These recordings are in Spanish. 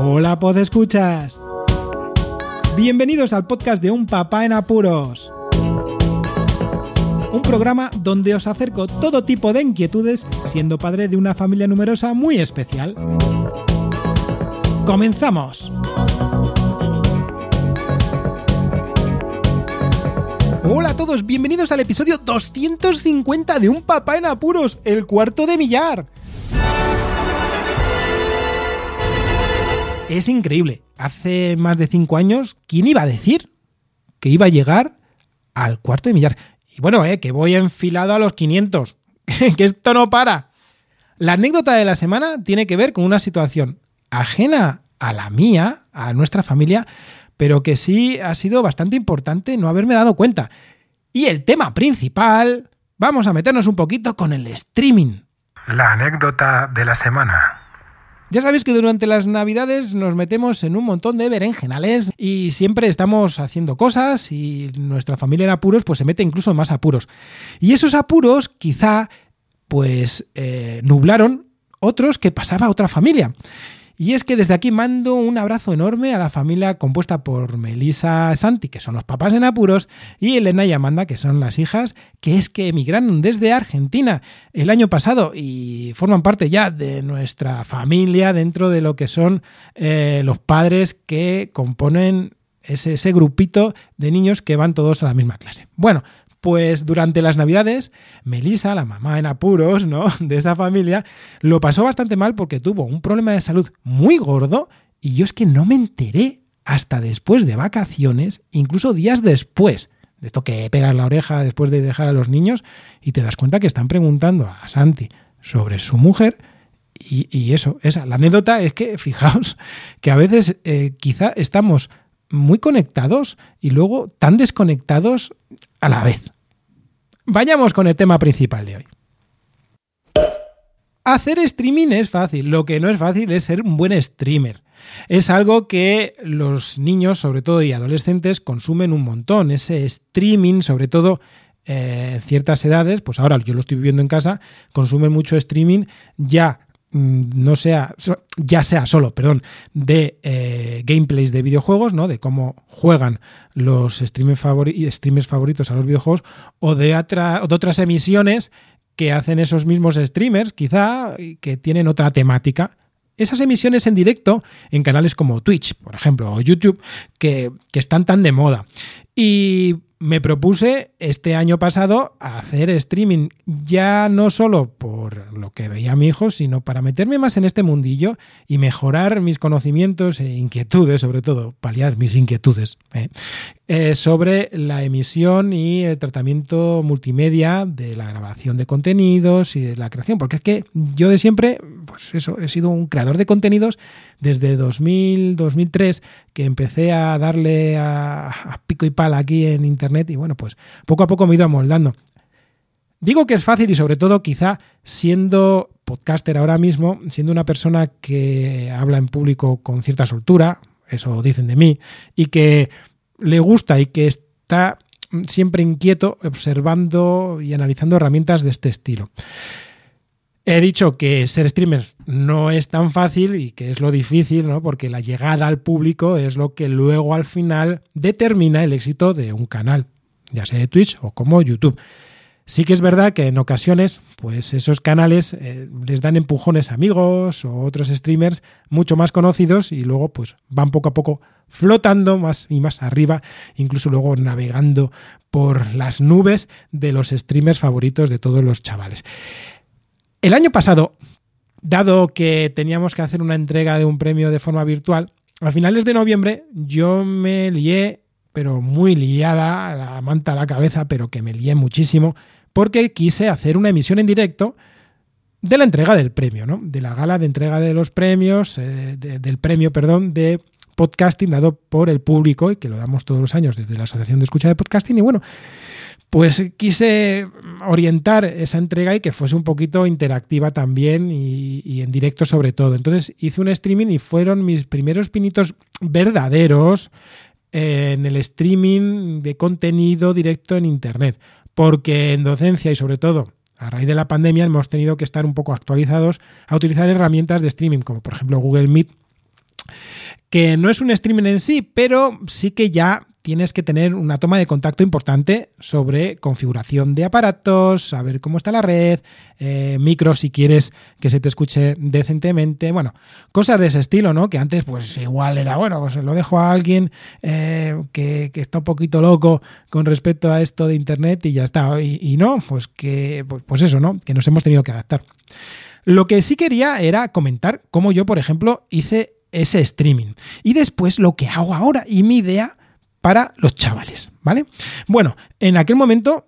Hola, pod escuchas. Bienvenidos al podcast de Un Papá en Apuros. Un programa donde os acerco todo tipo de inquietudes siendo padre de una familia numerosa muy especial. ¡Comenzamos! Hola a todos, bienvenidos al episodio 250 de Un Papá en Apuros, el cuarto de millar. Es increíble. Hace más de cinco años, ¿quién iba a decir que iba a llegar al cuarto de millar? Y bueno, eh, que voy enfilado a los 500. que esto no para. La anécdota de la semana tiene que ver con una situación ajena a la mía, a nuestra familia, pero que sí ha sido bastante importante no haberme dado cuenta. Y el tema principal, vamos a meternos un poquito con el streaming. La anécdota de la semana. Ya sabéis que durante las navidades nos metemos en un montón de berenjenales y siempre estamos haciendo cosas y nuestra familia en apuros pues se mete incluso más apuros. Y esos apuros quizá pues eh, nublaron otros que pasaba a otra familia. Y es que desde aquí mando un abrazo enorme a la familia compuesta por Melisa Santi, que son los papás en apuros, y Elena y Amanda, que son las hijas, que es que emigraron desde Argentina el año pasado y forman parte ya de nuestra familia dentro de lo que son eh, los padres que componen ese, ese grupito de niños que van todos a la misma clase. Bueno, pues durante las Navidades, Melissa, la mamá en apuros, ¿no? De esa familia, lo pasó bastante mal porque tuvo un problema de salud muy gordo y yo es que no me enteré hasta después de vacaciones, incluso días después. De esto que pegas la oreja después de dejar a los niños y te das cuenta que están preguntando a Santi sobre su mujer y, eso, esa. La anécdota es que, fijaos, que a veces eh, quizá estamos muy conectados y luego tan desconectados a la vez. Vayamos con el tema principal de hoy. Hacer streaming es fácil, lo que no es fácil es ser un buen streamer. Es algo que los niños, sobre todo y adolescentes, consumen un montón. Ese streaming, sobre todo eh, ciertas edades, pues ahora yo lo estoy viviendo en casa, consumen mucho streaming ya no sea, ya sea solo, perdón, de eh, gameplays de videojuegos, ¿no? De cómo juegan los streamers, streamers favoritos a los videojuegos, o de, de otras emisiones que hacen esos mismos streamers, quizá, que tienen otra temática. Esas emisiones en directo en canales como Twitch, por ejemplo, o YouTube, que, que están tan de moda. Y me propuse este año pasado hacer streaming, ya no solo por lo que veía mi hijo, sino para meterme más en este mundillo y mejorar mis conocimientos e inquietudes, sobre todo, paliar mis inquietudes, ¿eh? Eh, sobre la emisión y el tratamiento multimedia de la grabación de contenidos y de la creación, porque es que yo de siempre, pues eso, he sido un creador de contenidos desde 2000, 2003, que empecé a darle a, pico y pala aquí en Internet y bueno, pues poco a poco me he ido amoldando. Digo que es fácil y sobre todo quizá siendo podcaster ahora mismo, siendo una persona que habla en público con cierta soltura, eso dicen de mí, y que le gusta y que está siempre inquieto observando y analizando herramientas de este estilo. He dicho que ser streamer no es tan fácil y que es lo difícil, ¿no? Porque la llegada al público es lo que luego al final determina el éxito de un canal, ya sea de Twitch o como YouTube. Sí que es verdad que en ocasiones, pues esos canales eh, les dan empujones a amigos o otros streamers mucho más conocidos y luego pues van poco a poco flotando más y más arriba, incluso luego navegando por las nubes de los streamers favoritos de todos los chavales. El año pasado, dado que teníamos que hacer una entrega de un premio de forma virtual, a finales de noviembre yo me lié, pero muy liada, la manta a la cabeza, pero que me lié muchísimo porque quise hacer una emisión en directo de la entrega del premio, ¿no? De la gala de entrega de los premios, eh, del premio, perdón, de podcasting dado por el público y que lo damos todos los años desde la Asociación de Escucha de Podcasting. Y bueno, pues quise orientar esa entrega y que fuese un poquito interactiva también y, y, en directo sobre todo. Entonces hice un streaming y fueron mis primeros pinitos verdaderos en el streaming de contenido directo en Internet porque en docencia y sobre todo a raíz de la pandemia hemos tenido que estar un poco actualizados a utilizar herramientas de streaming como por ejemplo Google Meet que no es un streaming en sí, pero sí que ya tienes que tener una toma de contacto importante sobre configuración de aparatos, saber cómo está la red, eh, micro si quieres que se te escuche decentemente, bueno, cosas de ese estilo, ¿no? Que antes pues igual era, bueno, pues lo dejo a alguien eh, que, está un poquito loco con respecto a esto de Internet y ya está. Y, no, pues que, pues, pues eso, ¿no? Que nos hemos tenido que adaptar. Lo que sí quería era comentar cómo yo, por ejemplo, hice ese streaming. Y después lo que hago ahora y mi idea para los chavales, ¿vale? Bueno, en aquel momento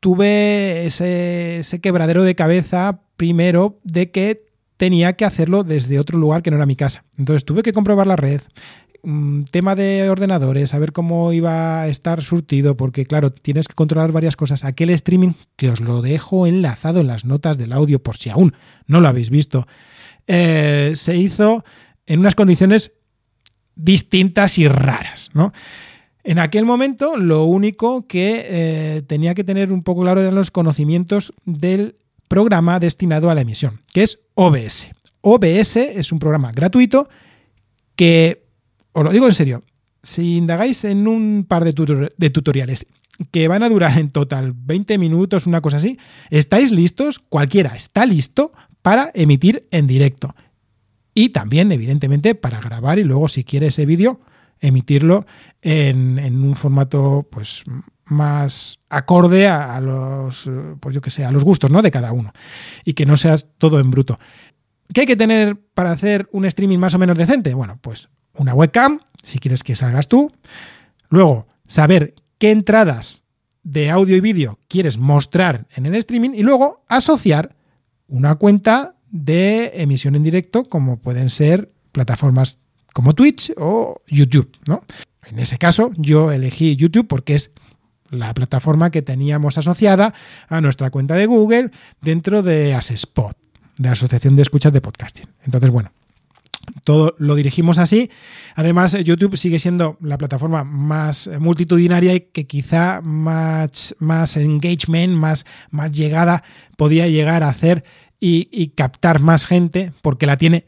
tuve ese, quebradero de cabeza primero de que tenía que hacerlo desde otro lugar que no era mi casa. Entonces tuve que comprobar la red, mm, tema de ordenadores, a ver cómo iba a estar surtido, porque claro, tienes que controlar varias cosas. Aquel streaming, que os lo dejo enlazado en las notas del audio por si aún no lo habéis visto, eh, se hizo en unas condiciones distintas y raras, ¿no? En aquel momento lo único que eh, tenía que tener un poco claro eran los conocimientos del programa destinado a la emisión, que es OBS. OBS es un programa gratuito que, os lo digo en serio, si indagáis en un par de, de tutoriales que van a durar en total 20 minutos, una cosa así, estáis listos, cualquiera está listo para emitir en directo. Y también, evidentemente, para grabar y luego, si quiere ese vídeo, emitirlo en, un formato pues más acorde a, los pues yo que sé, a los gustos ¿no? de cada uno y que no seas todo en bruto. ¿Qué hay que tener para hacer un streaming más o menos decente? Bueno, pues una webcam, si quieres que salgas tú. Luego, saber qué entradas de audio y vídeo quieres mostrar en el streaming y luego asociar una cuenta de emisión en directo como pueden ser plataformas como Twitch o YouTube, ¿no? En ese caso, yo elegí YouTube porque es la plataforma que teníamos asociada a nuestra cuenta de Google dentro de Asespot, de la Asociación de Escuchas de Podcasting. Entonces, bueno, todo lo dirigimos así. Además, YouTube sigue siendo la plataforma más multitudinaria y que quizá más, más engagement, más, más llegada podía llegar a hacer y, y captar más gente porque la tiene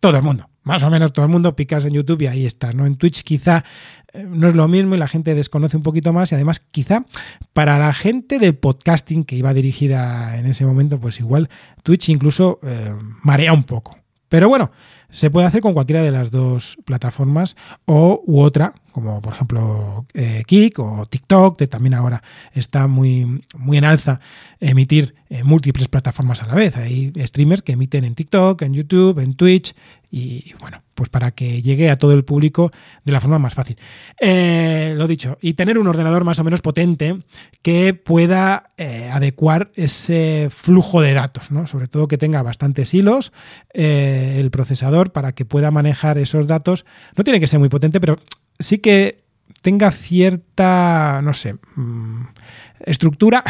todo el mundo más o menos todo el mundo picas en YouTube y ahí está, ¿no? En Twitch quizá eh, no es lo mismo y la gente desconoce un poquito más y además quizá para la gente del podcasting que iba dirigida en ese momento, pues igual Twitch incluso eh, marea un poco. Pero bueno, se puede hacer con cualquiera de las dos plataformas o u otra, como por ejemplo eh, Kik o TikTok, que también ahora está muy, muy en alza emitir en múltiples plataformas a la vez. Hay streamers que emiten en TikTok, en YouTube, en Twitch y bueno, pues para que llegue a todo el público de la forma más fácil. Eh, lo dicho, y tener un ordenador más o menos potente que pueda eh, adecuar ese flujo de datos, ¿no? Sobre todo que tenga bastantes hilos eh, el procesador para que pueda manejar esos datos. No tiene que ser muy potente, pero sí que tenga cierta, no sé, mm, estructura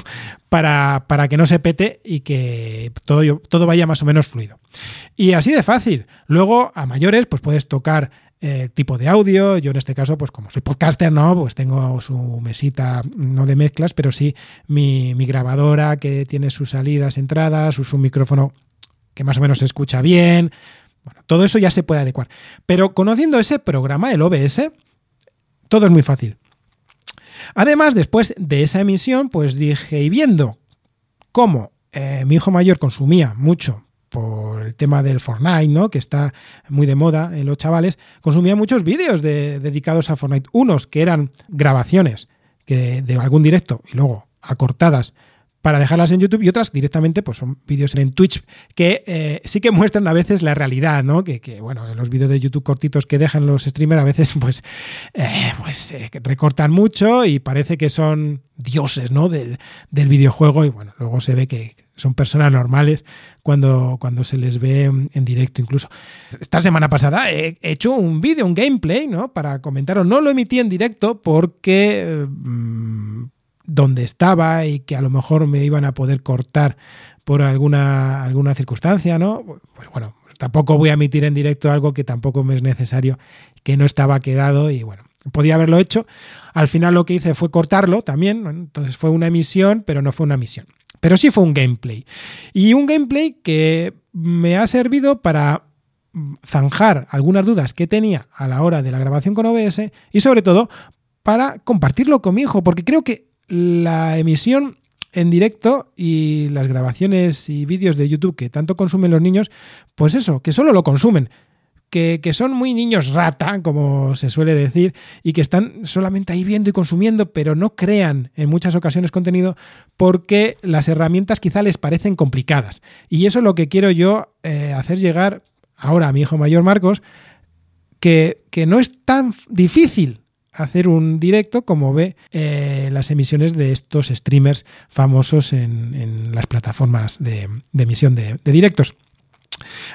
para, para, que no se pete y que todo, todo vaya más o menos fluido. Y así de fácil. Luego, a mayores, pues puedes tocar el tipo de audio. Yo en este caso, pues como soy podcaster, no, pues tengo su mesita, no de mezclas, pero sí mi, mi grabadora que tiene sus salidas, entradas, un micrófono que más o menos se escucha bien. Bueno, todo eso ya se puede adecuar. Pero conociendo ese programa, el OBS, todo es muy fácil. Además, después de esa emisión, pues dije, y viendo cómo eh, mi hijo mayor consumía mucho por el tema del Fortnite, ¿no? Que está muy de moda en los chavales, consumía muchos vídeos dedicados a Fortnite. Unos que eran grabaciones que, de algún directo y luego acortadas para dejarlas en YouTube y otras directamente pues son vídeos en Twitch que eh, sí que muestran a veces la realidad, ¿no? Que, bueno, en los vídeos de YouTube cortitos que dejan los streamers a veces pues, eh, pues eh, recortan mucho y parece que son dioses, ¿no? Del, del, videojuego y bueno, luego se ve que son personas normales cuando, cuando se les ve en directo incluso. Esta semana pasada he hecho un vídeo, un gameplay, ¿no? Para comentaros, no lo emití en directo porque donde estaba y que a lo mejor me iban a poder cortar por alguna, alguna circunstancia, ¿no? Pues bueno, tampoco voy a emitir en directo algo que tampoco me es necesario, que no estaba quedado y bueno, podía haberlo hecho. Al final lo que hice fue cortarlo también, entonces fue una emisión, pero no fue una emisión. Pero sí fue un gameplay. Y un gameplay que me ha servido para zanjar algunas dudas que tenía a la hora de la grabación con OBS y sobre todo para compartirlo con mi hijo, porque creo que la emisión en directo y las grabaciones y vídeos de YouTube que tanto consumen los niños, pues eso, que solo lo consumen. Que, que, son muy niños rata, como se suele decir, y que están solamente ahí viendo y consumiendo, pero no crean en muchas ocasiones contenido porque las herramientas quizá les parecen complicadas. Y eso es lo que quiero yo eh, hacer llegar ahora a mi hijo mayor Marcos, que, que no es tan difícil hacer un directo como ve eh, las emisiones de estos streamers famosos en, las plataformas de, emisión de directos.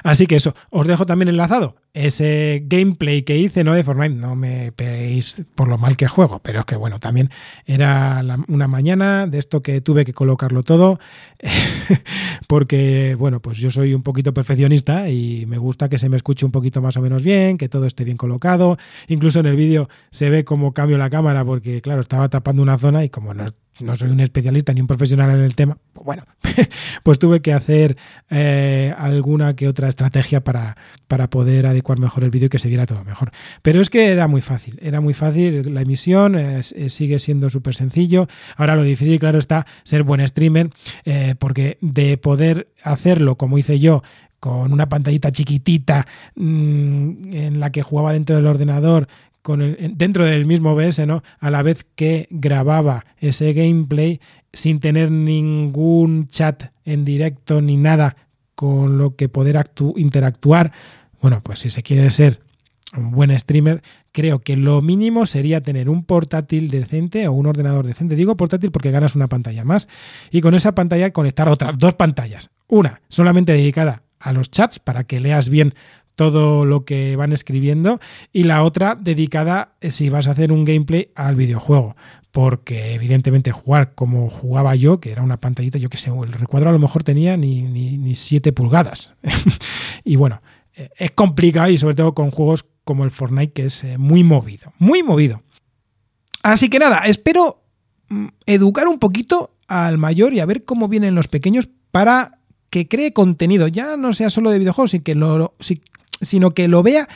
Así que eso, os dejo también enlazado ese gameplay que hice, ¿no? De Fortnite, no me peguéis por lo mal que juego, pero es que bueno, también era una mañana de esto que tuve que colocarlo todo, porque bueno, pues yo soy un poquito perfeccionista y me gusta que se me escuche un poquito más o menos bien, que todo esté bien colocado, incluso en el vídeo se ve cómo cambio la cámara, porque claro, estaba tapando una zona y como no no soy un especialista ni un profesional en el tema, pues bueno, pues tuve que hacer eh, alguna que otra estrategia para, para poder adecuar mejor el vídeo y que se viera todo mejor. Pero es que era muy fácil, era muy fácil la emisión, sigue siendo súper sencillo. Ahora lo difícil, claro, está ser buen streamer, eh, porque de poder hacerlo como hice yo, con una pantallita chiquitita mmm, en la que jugaba dentro del ordenador dentro del mismo OBS, ¿no? A la vez que grababa ese gameplay sin tener ningún chat en directo ni nada con lo que poder interactuar. Bueno, pues si se quiere ser un buen streamer, creo que lo mínimo sería tener un portátil decente o un ordenador decente. Digo portátil porque ganas una pantalla más y con esa pantalla conectar otras dos pantallas. Una solamente dedicada a los chats para que leas bien todo lo que van escribiendo y la otra dedicada eh, si vas a hacer un gameplay al videojuego. Porque evidentemente jugar como jugaba yo que era una pantallita yo que sé el recuadro a lo mejor tenía ni, ni, ni 7 pulgadas. Y bueno eh, es complicado y sobre todo con juegos como el Fortnite que es eh, muy movido muy movido. Así que nada espero mm, educar un poquito al mayor y a ver cómo vienen los pequeños para que cree contenido, ya no sea solo de videojuegos, sino que lo, sino que lo vea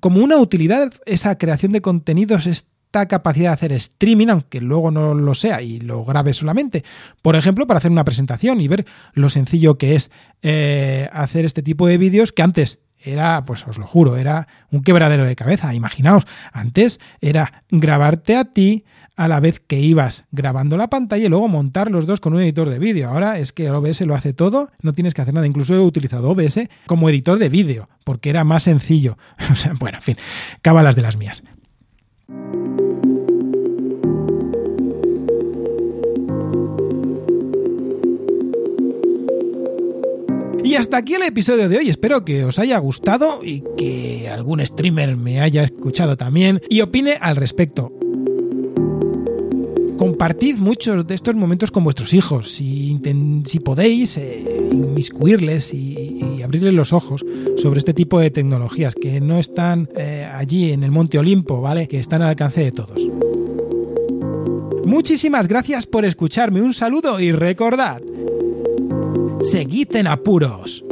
como una utilidad esa creación de contenidos, esta capacidad de hacer streaming, aunque luego no lo sea y lo grabe solamente. Por ejemplo, para hacer una presentación y ver lo sencillo que es eh, hacer este tipo de vídeos que antes era, pues os lo juro, era un quebradero de cabeza. Imaginaos, antes era grabarte a ti a la vez que ibas grabando la pantalla y luego montar los dos con un editor de vídeo. Ahora es que OBS lo hace todo, no tienes que hacer nada. Incluso he utilizado OBS como editor de vídeo, porque era más sencillo. Bueno, en fin, cábalas de las mías. Hasta aquí el episodio de hoy. Espero que os haya gustado y que algún streamer me haya escuchado también y opine al respecto. Compartid muchos de estos momentos con vuestros hijos. Si, si podéis, eh, inmiscuirles y, abrirles los ojos sobre este tipo de tecnologías que no están eh, allí en el Monte Olimpo, ¿vale? Que están al alcance de todos. Muchísimas gracias por escucharme. Un saludo y recordad seguid en apuros.